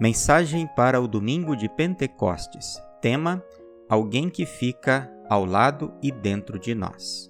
Mensagem para o domingo de Pentecostes. Tema: Alguém que fica ao lado e dentro de nós.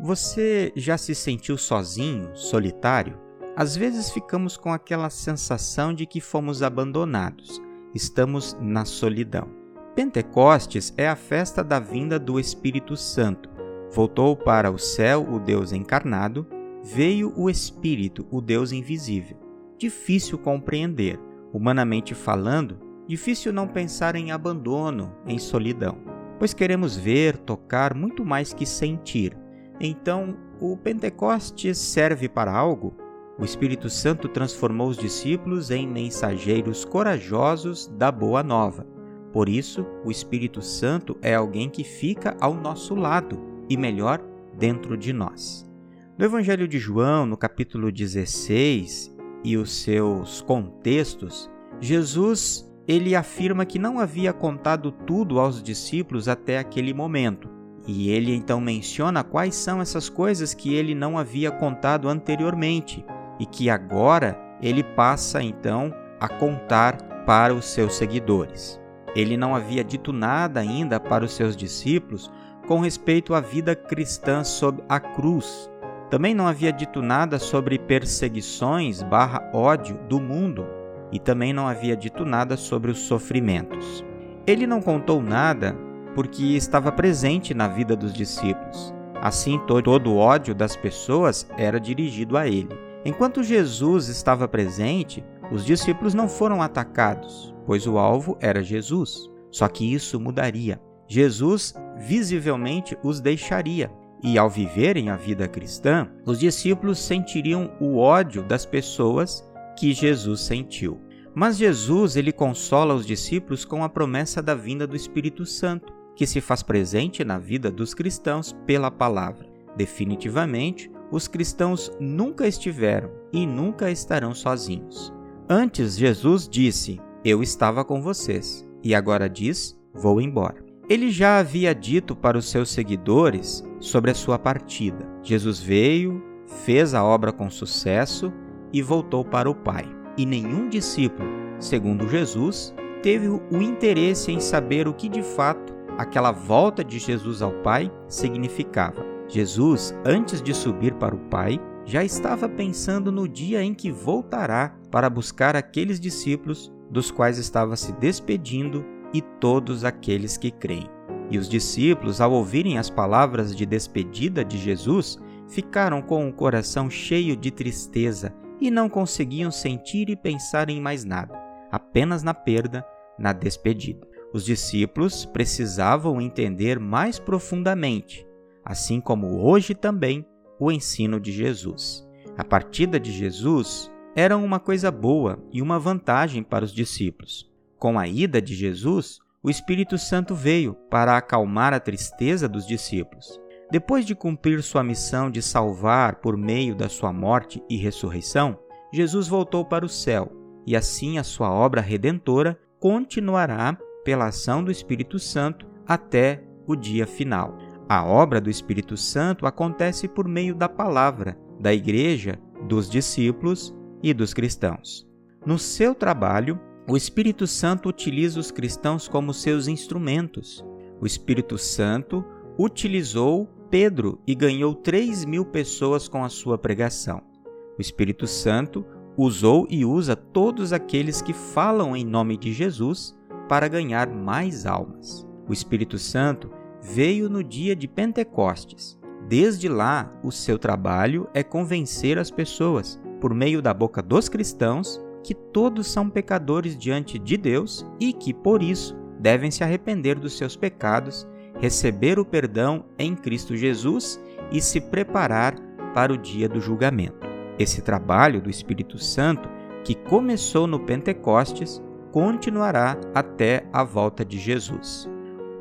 Você já se sentiu sozinho, solitário? Às vezes ficamos com aquela sensação de que fomos abandonados, estamos na solidão. Pentecostes é a festa da vinda do Espírito Santo. Voltou para o céu o Deus encarnado, veio o Espírito, o Deus invisível. Difícil compreender Humanamente falando, difícil não pensar em abandono, em solidão, pois queremos ver, tocar muito mais que sentir. Então, o Pentecostes serve para algo? O Espírito Santo transformou os discípulos em mensageiros corajosos da Boa Nova. Por isso, o Espírito Santo é alguém que fica ao nosso lado e, melhor, dentro de nós. No Evangelho de João, no capítulo 16 e os seus contextos, Jesus ele afirma que não havia contado tudo aos discípulos até aquele momento. E ele então menciona quais são essas coisas que ele não havia contado anteriormente e que agora ele passa então a contar para os seus seguidores. Ele não havia dito nada ainda para os seus discípulos com respeito à vida cristã sob a cruz, também não havia dito nada sobre perseguições barra ódio do mundo e também não havia dito nada sobre os sofrimentos. Ele não contou nada porque estava presente na vida dos discípulos. Assim, todo o ódio das pessoas era dirigido a ele. Enquanto Jesus estava presente, os discípulos não foram atacados, pois o alvo era Jesus. Só que isso mudaria. Jesus visivelmente os deixaria e ao viverem a vida cristã, os discípulos sentiriam o ódio das pessoas que Jesus sentiu. Mas Jesus ele consola os discípulos com a promessa da vinda do Espírito Santo, que se faz presente na vida dos cristãos pela palavra. Definitivamente, os cristãos nunca estiveram e nunca estarão sozinhos. Antes, Jesus disse: Eu estava com vocês, e agora diz: Vou embora. Ele já havia dito para os seus seguidores sobre a sua partida. Jesus veio, fez a obra com sucesso e voltou para o Pai. E nenhum discípulo, segundo Jesus, teve o interesse em saber o que de fato aquela volta de Jesus ao Pai significava. Jesus, antes de subir para o Pai, já estava pensando no dia em que voltará para buscar aqueles discípulos dos quais estava se despedindo e todos aqueles que creem. E os discípulos, ao ouvirem as palavras de despedida de Jesus, ficaram com o coração cheio de tristeza e não conseguiam sentir e pensar em mais nada, apenas na perda, na despedida. Os discípulos precisavam entender mais profundamente, assim como hoje também, o ensino de Jesus. A partida de Jesus era uma coisa boa e uma vantagem para os discípulos. Com a ida de Jesus, o Espírito Santo veio para acalmar a tristeza dos discípulos. Depois de cumprir sua missão de salvar por meio da sua morte e ressurreição, Jesus voltou para o céu e assim a sua obra redentora continuará pela ação do Espírito Santo até o dia final. A obra do Espírito Santo acontece por meio da palavra, da igreja, dos discípulos e dos cristãos. No seu trabalho, o Espírito Santo utiliza os cristãos como seus instrumentos. O Espírito Santo utilizou Pedro e ganhou 3 mil pessoas com a sua pregação. O Espírito Santo usou e usa todos aqueles que falam em nome de Jesus para ganhar mais almas. O Espírito Santo veio no dia de Pentecostes. Desde lá, o seu trabalho é convencer as pessoas, por meio da boca dos cristãos, que todos são pecadores diante de Deus e que, por isso, devem se arrepender dos seus pecados, receber o perdão em Cristo Jesus e se preparar para o dia do julgamento. Esse trabalho do Espírito Santo, que começou no Pentecostes, continuará até a volta de Jesus.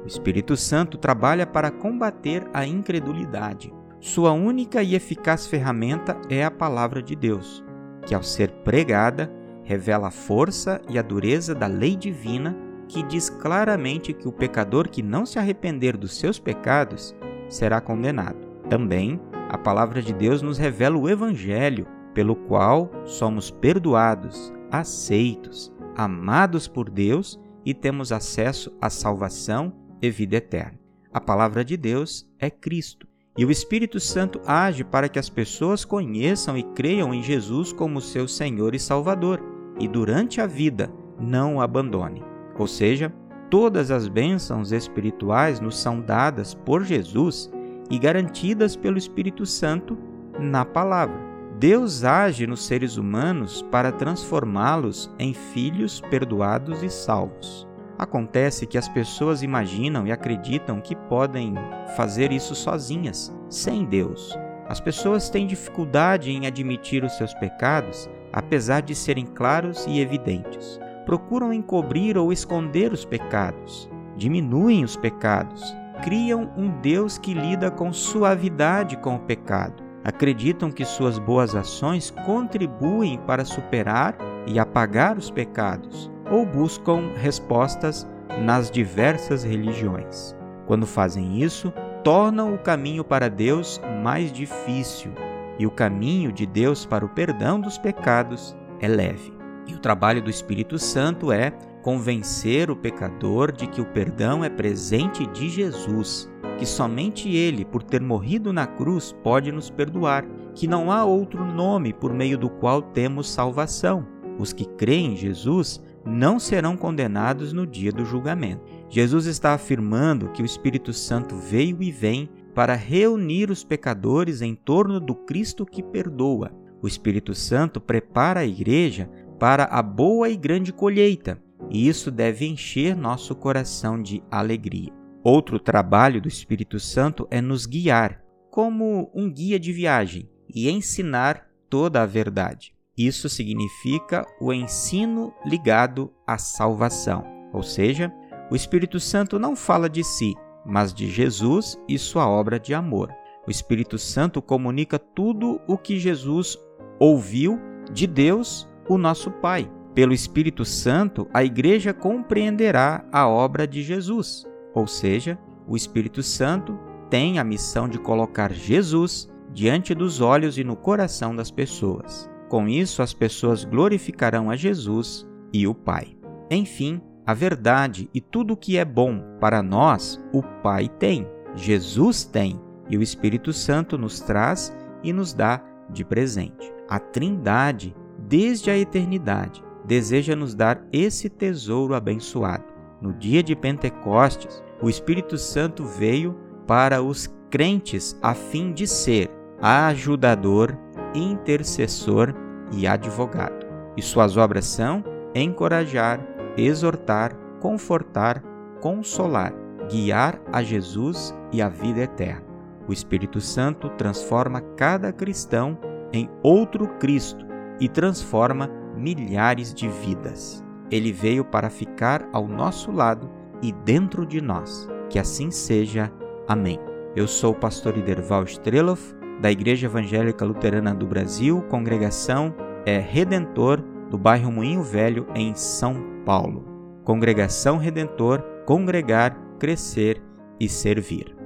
O Espírito Santo trabalha para combater a incredulidade. Sua única e eficaz ferramenta é a palavra de Deus, que, ao ser pregada, revela a força e a dureza da lei divina que diz claramente que o pecador que não se arrepender dos seus pecados será condenado. Também, a palavra de Deus nos revela o Evangelho, pelo qual somos perdoados, aceitos, amados por Deus e temos acesso à salvação e vida eterna. A palavra de Deus é Cristo. E o Espírito Santo age para que as pessoas conheçam e creiam em Jesus como seu Senhor e Salvador, e durante a vida não o abandone. Ou seja, todas as bênçãos espirituais nos são dadas por Jesus e garantidas pelo Espírito Santo na palavra. Deus age nos seres humanos para transformá-los em filhos perdoados e salvos. Acontece que as pessoas imaginam e acreditam que podem fazer isso sozinhas, sem Deus. As pessoas têm dificuldade em admitir os seus pecados, apesar de serem claros e evidentes. Procuram encobrir ou esconder os pecados, diminuem os pecados, criam um Deus que lida com suavidade com o pecado. Acreditam que suas boas ações contribuem para superar e apagar os pecados ou buscam respostas nas diversas religiões. Quando fazem isso, tornam o caminho para Deus mais difícil e o caminho de Deus para o perdão dos pecados é leve. E o trabalho do Espírito Santo é convencer o pecador de que o perdão é presente de Jesus, que somente Ele, por ter morrido na cruz, pode nos perdoar, que não há outro nome por meio do qual temos salvação. Os que creem em Jesus não serão condenados no dia do julgamento. Jesus está afirmando que o Espírito Santo veio e vem para reunir os pecadores em torno do Cristo que perdoa. O Espírito Santo prepara a igreja para a boa e grande colheita, e isso deve encher nosso coração de alegria. Outro trabalho do Espírito Santo é nos guiar, como um guia de viagem, e ensinar toda a verdade. Isso significa o ensino ligado à salvação, ou seja, o Espírito Santo não fala de si, mas de Jesus e sua obra de amor. O Espírito Santo comunica tudo o que Jesus ouviu de Deus, o nosso Pai. Pelo Espírito Santo, a igreja compreenderá a obra de Jesus, ou seja, o Espírito Santo tem a missão de colocar Jesus diante dos olhos e no coração das pessoas. Com isso, as pessoas glorificarão a Jesus e o Pai. Enfim, a verdade e tudo o que é bom para nós, o Pai tem, Jesus tem, e o Espírito Santo nos traz e nos dá de presente. A Trindade, desde a eternidade, deseja nos dar esse tesouro abençoado. No dia de Pentecostes, o Espírito Santo veio para os crentes a fim de ser ajudador intercessor e advogado. E suas obras são encorajar, exortar, confortar, consolar, guiar a Jesus e a vida eterna. O Espírito Santo transforma cada cristão em outro Cristo e transforma milhares de vidas. Ele veio para ficar ao nosso lado e dentro de nós. Que assim seja. Amém. Eu sou o pastor Iderval Streloff da Igreja Evangélica Luterana do Brasil, congregação é Redentor do bairro Moinho Velho, em São Paulo. Congregação Redentor, congregar, crescer e servir.